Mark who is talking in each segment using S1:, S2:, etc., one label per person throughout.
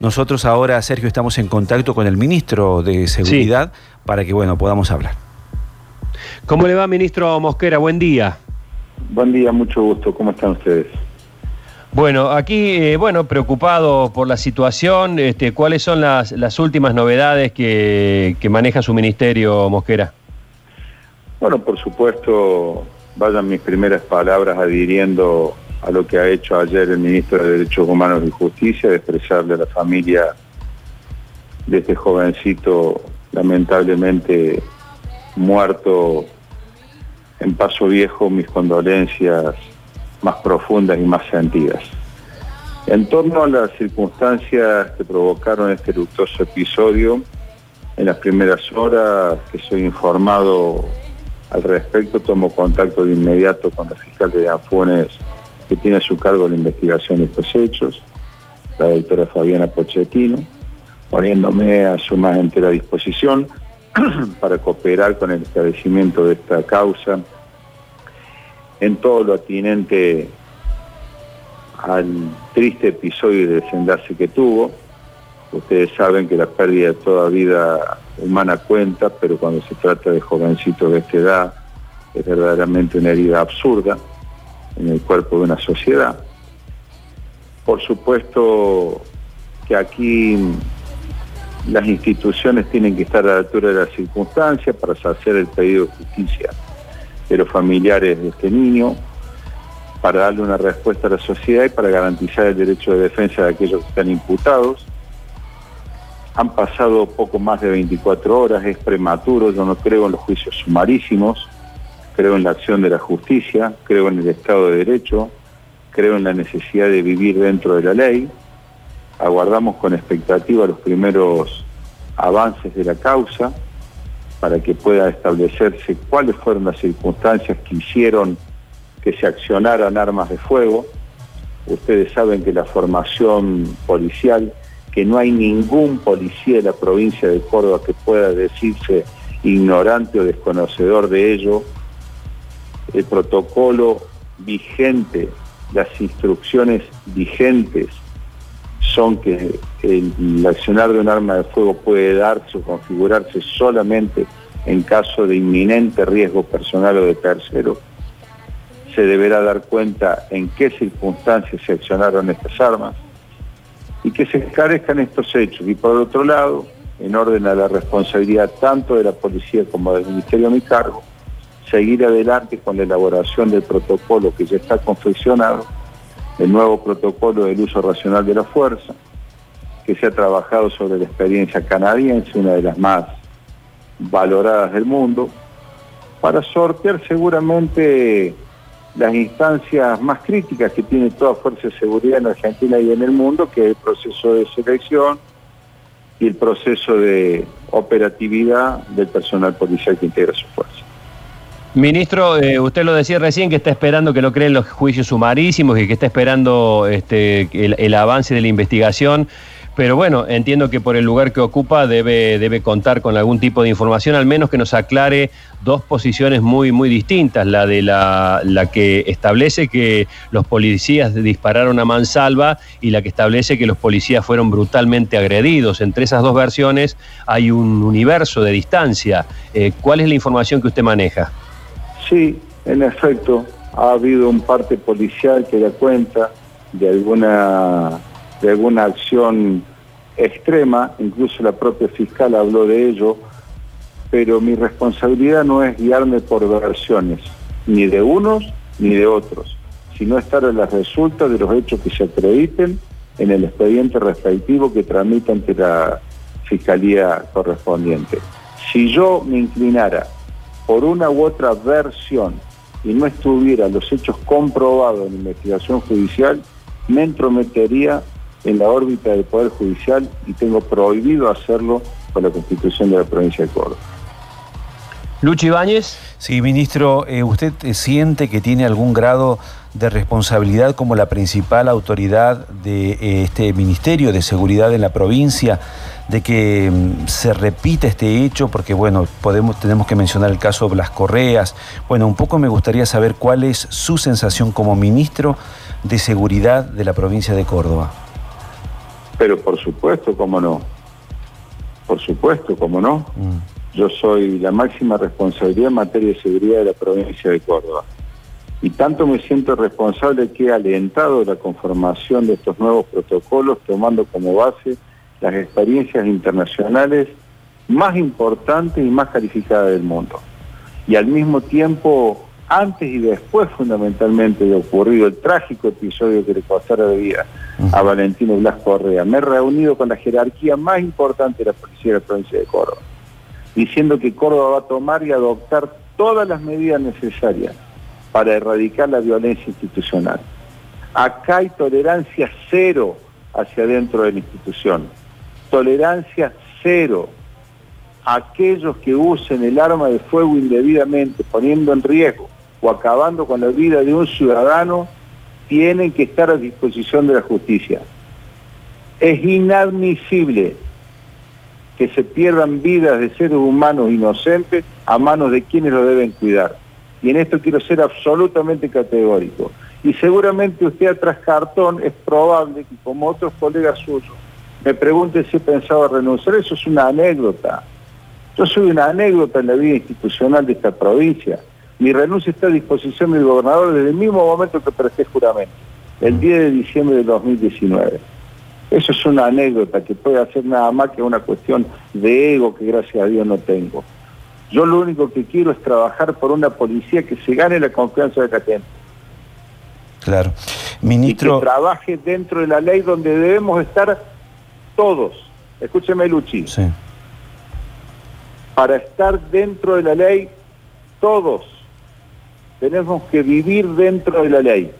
S1: Nosotros ahora, Sergio, estamos en contacto con el ministro de Seguridad para que, bueno, podamos hablar.
S2: ¿Cómo le va, ministro Mosquera? Buen día.
S3: Buen día, mucho gusto. ¿Cómo están ustedes?
S2: Bueno, aquí, eh, bueno, preocupado por la situación, este, ¿cuáles son las, últimas novedades que, que maneja su ministerio, Mosquera?
S3: Bueno, por supuesto, vayan mis primeras palabras adhiriendo a lo que ha hecho ayer el ministro de Derechos Humanos y Justicia, de expresarle a la familia de este jovencito lamentablemente muerto en Paso Viejo mis condolencias más profundas y más sentidas. En torno a las circunstancias que provocaron este luctuoso episodio, en las primeras horas que soy informado al respecto, tomo contacto de inmediato con la fiscal de Afunes que tiene a su cargo la investigación de estos hechos, la doctora Fabiana Pochettino, poniéndome a su más entera disposición para cooperar con el establecimiento de esta causa en todo lo atinente al triste episodio de desenlace que tuvo. Ustedes saben que la pérdida de toda vida humana cuenta, pero cuando se trata de jovencitos de esta edad es verdaderamente una herida absurda en el cuerpo de una sociedad. Por supuesto que aquí las instituciones tienen que estar a la altura de las circunstancias para hacer el pedido de justicia de los familiares de este niño, para darle una respuesta a la sociedad y para garantizar el derecho de defensa de aquellos que están imputados. Han pasado poco más de 24 horas, es prematuro, yo no creo en los juicios sumarísimos, creo en la acción de la justicia, creo en el Estado de Derecho, creo en la necesidad de vivir dentro de la ley. Aguardamos con expectativa los primeros avances de la causa para que pueda establecerse cuáles fueron las circunstancias que hicieron que se accionaran armas de fuego. Ustedes saben que la formación policial, que no hay ningún policía de la provincia de Córdoba que pueda decirse ignorante o desconocedor de ello, el protocolo vigente, las instrucciones vigentes son que el, accionar de un arma de fuego puede darse o configurarse solamente en caso de inminente riesgo personal o de tercero. Se deberá dar cuenta en qué circunstancias se accionaron estas armas y que se esclarezcan estos hechos. Y por otro lado, en orden a la responsabilidad tanto de la policía como del Ministerio a mi cargo, seguir adelante con la elaboración del protocolo que ya está confeccionado, el nuevo protocolo del uso racional de la fuerza, que se ha trabajado sobre la experiencia canadiense, una de las más valoradas del mundo, para sortear seguramente las instancias más críticas que tiene toda fuerza de seguridad en Argentina y en el mundo, que es el proceso de selección y el proceso de operatividad del personal policial que integra su fuerza.
S2: Ministro, eh, usted lo decía recién que está esperando que lo creen los juicios sumarísimos y que está esperando este, el, avance de la investigación. Pero bueno, entiendo que por el lugar que ocupa debe, debe contar con algún tipo de información, al menos que nos aclare dos posiciones muy, muy distintas. La de la, que establece que los policías dispararon a mansalva y la que establece que los policías fueron brutalmente agredidos. Entre esas dos versiones hay un universo de distancia. Eh, ¿Cuál es la información que usted maneja?
S3: Sí, en efecto, ha habido un parte policial que da cuenta de alguna, de alguna acción extrema, incluso la propia fiscal habló de ello, pero mi responsabilidad no es guiarme por versiones, ni de unos ni de otros, sino estar a las resultas de los hechos que se acrediten en el expediente respectivo que tramita ante la fiscalía correspondiente. Si yo me inclinara por una u otra versión y no estuviera los hechos comprobados en investigación judicial, me entrometería en la órbita del Poder Judicial y tengo prohibido hacerlo por la Constitución de la provincia de Córdoba.
S2: Lucho Ibáñez.
S1: Sí, ministro, eh, ¿usted siente que tiene algún grado de responsabilidad como la principal autoridad de eh, este Ministerio de Seguridad en la provincia de que mm, se repita este hecho? Porque, bueno, podemos, tenemos que mencionar el caso de Blas Correas. Bueno, un poco me gustaría saber cuál es su sensación como ministro de Seguridad de la provincia de Córdoba.
S3: Pero por supuesto, cómo no. Por supuesto, cómo no. Mm. Yo soy la máxima responsabilidad en materia de seguridad de la provincia de Córdoba. Y tanto me siento responsable que he alentado la conformación de estos nuevos protocolos tomando como base las experiencias internacionales más importantes y más calificadas del mundo. Y al mismo tiempo, antes y después fundamentalmente de ocurrido el trágico episodio que le costara la vida a Valentino Blas Correa, me he reunido con la jerarquía más importante de la policía de la provincia de Córdoba, diciendo que Córdoba va a tomar y adoptar todas las medidas necesarias para erradicar la violencia institucional. Acá hay tolerancia cero hacia dentro de la institución. Tolerancia cero. Aquellos que usen el arma de fuego indebidamente, poniendo en riesgo o acabando con la vida de un ciudadano, tienen que estar a disposición de la justicia. Es inadmisible que se pierdan vidas de seres humanos inocentes a manos de quienes lo deben cuidar. Y en esto quiero ser absolutamente categórico. Y seguramente usted tras cartón es probable que como otros colegas suyos me pregunte si he pensado renunciar. Eso es una anécdota. Yo soy una anécdota en la vida institucional de esta provincia. Mi renuncia está a disposición del gobernador desde el mismo momento que presté juramento, el 10 de diciembre de 2019. Eso es una anécdota que puede hacer nada más que una cuestión de ego que gracias a Dios no tengo. Yo lo único que quiero es trabajar por una policía que se gane la confianza de la gente.
S1: Claro. Ministro...
S3: Y que trabaje dentro de la ley donde debemos estar todos. Escúcheme, Luchi. Sí. Para estar dentro de la ley, todos tenemos que vivir dentro de la ley.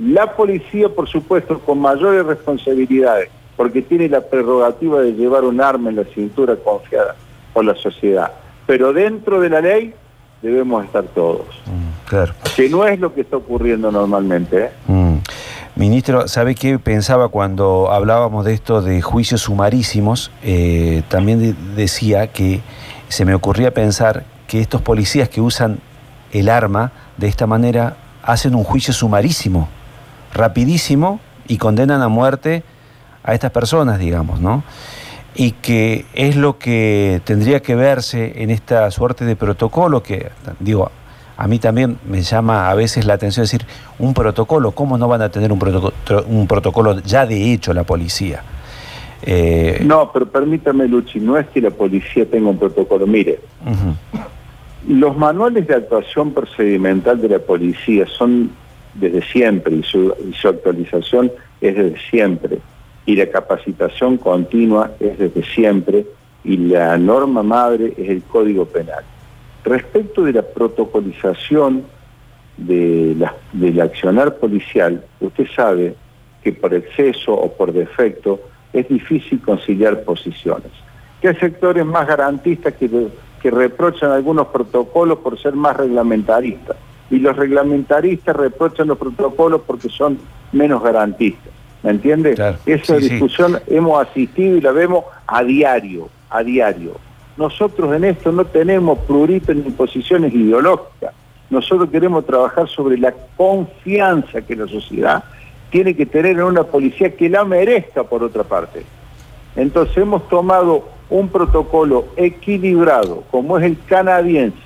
S3: La policía, por supuesto, con mayores responsabilidades, porque tiene la prerrogativa de llevar un arma en la cintura confiada por la sociedad pero dentro de la ley debemos estar todos. Mm, claro. Que no es lo que está ocurriendo normalmente. ¿eh? Mm.
S1: Ministro, ¿sabe qué pensaba cuando hablábamos de esto de juicios sumarísimos? Eh, también decía que se me ocurría pensar que estos policías que usan el arma de esta manera hacen un juicio sumarísimo, rapidísimo y condenan a muerte a estas personas, digamos, ¿no? y que es lo que tendría que verse en esta suerte de protocolo que, digo, a mí también me llama a veces la atención decir, un protocolo, ¿cómo no van a tener un protocolo, un protocolo ya de hecho la policía?
S3: Eh, no, pero permítame, Luchi, no es que la policía tenga un protocolo. Mire, los manuales de actuación procedimental de la policía son desde siempre y su, actualización es desde siempre y la capacitación continua es desde siempre y la norma madre es el Código Penal. Respecto de la protocolización del accionar policial, usted sabe que por exceso o por defecto es difícil conciliar posiciones. Que hay sectores más garantistas que reprochan algunos protocolos por ser más reglamentaristas y los reglamentaristas reprochan los protocolos porque son menos garantistas. ¿Me entiende? Esa discusión hemos asistido y la vemos a diario, a diario. Nosotros en esto no tenemos prurito ni posiciones ideológicas. Nosotros queremos trabajar sobre la confianza que la sociedad tiene que tener en una policía que la merezca por otra parte. Entonces hemos tomado un protocolo equilibrado, como es el canadiense.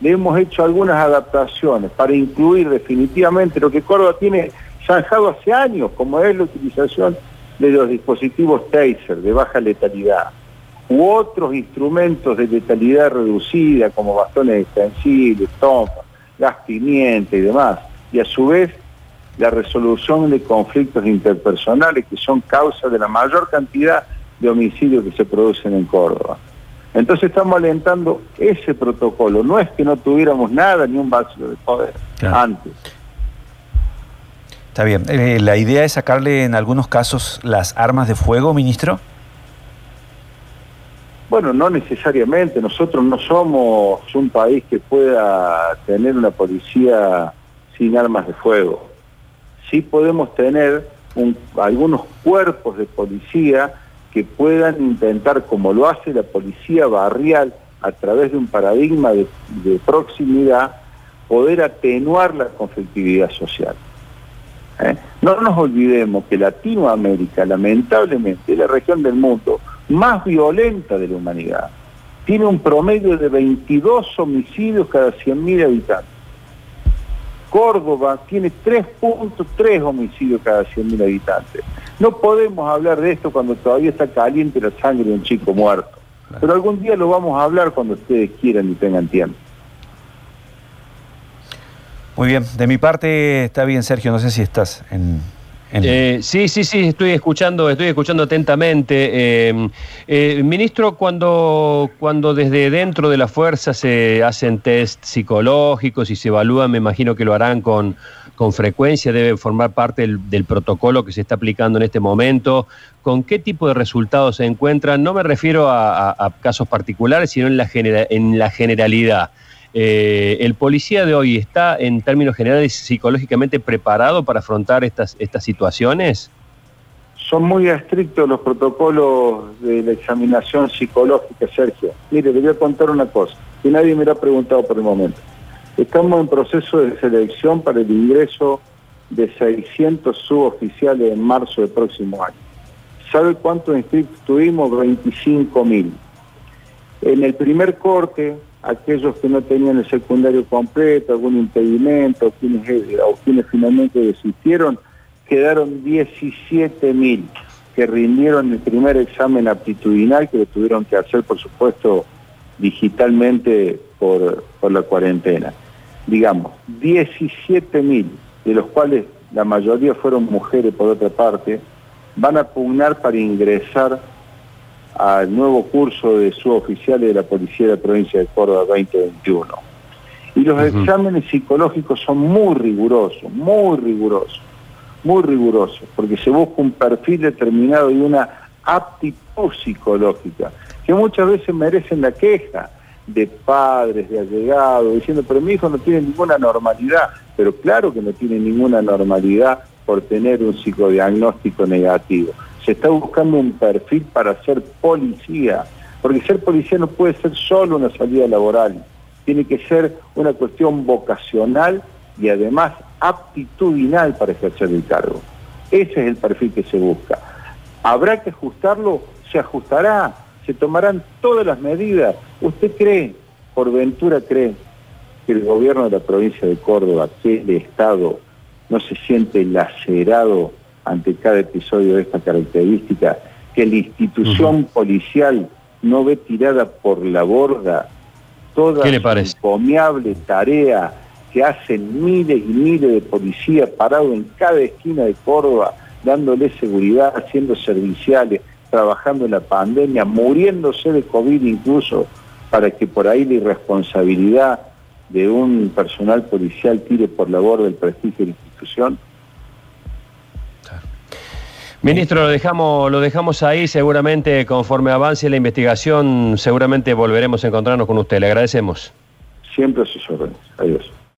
S3: Le hemos hecho algunas adaptaciones para incluir definitivamente lo que Córdoba tiene zanjado hace años, como es la utilización de los dispositivos taser de baja letalidad u otros instrumentos de letalidad reducida como bastones extensibles, tonfa, gas pimienta y demás. Y a su vez la resolución de conflictos interpersonales que son causa de la mayor cantidad de homicidios que se producen en Córdoba. Entonces estamos alentando ese protocolo. No es que no tuviéramos nada ni un vacío de poder antes.
S1: Está bien. Eh, ¿La idea es sacarle en algunos casos las armas de fuego, ministro?
S3: Bueno, no necesariamente. Nosotros no somos un país que pueda tener una policía sin armas de fuego. Sí podemos tener algunos cuerpos de policía puedan intentar, como lo hace la policía barrial, a través de un paradigma de proximidad, poder atenuar la conflictividad social. ¿eh? No nos olvidemos que Latinoamérica, lamentablemente, es la región del mundo más violenta de la humanidad. Tiene un promedio de 22 homicidios cada 100.000 habitantes. Córdoba tiene 3.3 homicidios cada 100.000 habitantes. No podemos hablar de esto cuando todavía está caliente la sangre de un chico muerto. Pero algún día lo vamos a hablar cuando ustedes quieran y tengan tiempo.
S1: Muy bien, de mi parte está bien, Sergio, no sé si estás en...
S2: Eh, sí, sí, sí, estoy escuchando, estoy escuchando atentamente. Eh, eh, ministro, cuando, cuando desde dentro de la fuerza se hacen test psicológicos y se evalúan, me imagino que lo harán con, con frecuencia, debe formar parte del, protocolo que se está aplicando en este momento. ¿Con qué tipo de resultados se encuentran? No me refiero a, casos particulares, sino en la, en la generalidad. Eh, ¿El policía de hoy está, en términos generales, psicológicamente preparado para afrontar estas, estas situaciones?
S3: Son muy estrictos los protocolos de la examinación psicológica, Sergio. Mire, le voy a contar una cosa, que nadie me lo ha preguntado por el momento. Estamos en proceso de selección para el ingreso de 600 suboficiales en marzo del próximo año. ¿Sabe cuántos inscritos tuvimos? 25.000. En el primer corte aquellos que no tenían el secundario completo, algún impedimento, quienes, eh, o quienes finalmente desistieron, quedaron 17.000 que rindieron el primer examen aptitudinal, que lo tuvieron que hacer, por supuesto, digitalmente por, por la cuarentena. Digamos, 17.000, de los cuales la mayoría fueron mujeres por otra parte, van a pugnar para ingresar al nuevo curso de suboficiales de la Policía de la Provincia de Córdoba 2021. Y los exámenes psicológicos son muy rigurosos, muy rigurosos, muy rigurosos, porque se busca un perfil determinado y una aptitud psicológica, que muchas veces merecen la queja de padres, de allegados, diciendo, pero mi hijo no tiene ninguna normalidad, pero claro que no tiene ninguna normalidad por tener un psicodiagnóstico negativo se está buscando un perfil para ser policía, porque ser policía no puede ser solo una salida laboral, tiene que ser una cuestión vocacional y además aptitudinal para ejercer el cargo. Ese es el perfil que se busca. ¿Habrá que ajustarlo? Se ajustará, se tomarán todas las medidas. ¿Usted cree, por ventura cree, que el gobierno de la provincia de Córdoba, que el Estado, no se siente lacerado ante cada episodio de esta característica, que la institución policial no ve tirada por la borda toda la encomiable tarea que hacen miles y miles de policías parados en cada esquina de Córdoba, dándole seguridad, haciendo serviciales, trabajando en la pandemia, muriéndose de COVID incluso, para que por ahí la irresponsabilidad de un personal policial tire por la borda el prestigio de la institución,
S2: Ministro, lo dejamos, lo dejamos ahí, seguramente conforme avance la investigación, seguramente volveremos a encontrarnos con usted. Le agradecemos.
S3: Siempre a sus órdenes. Adiós.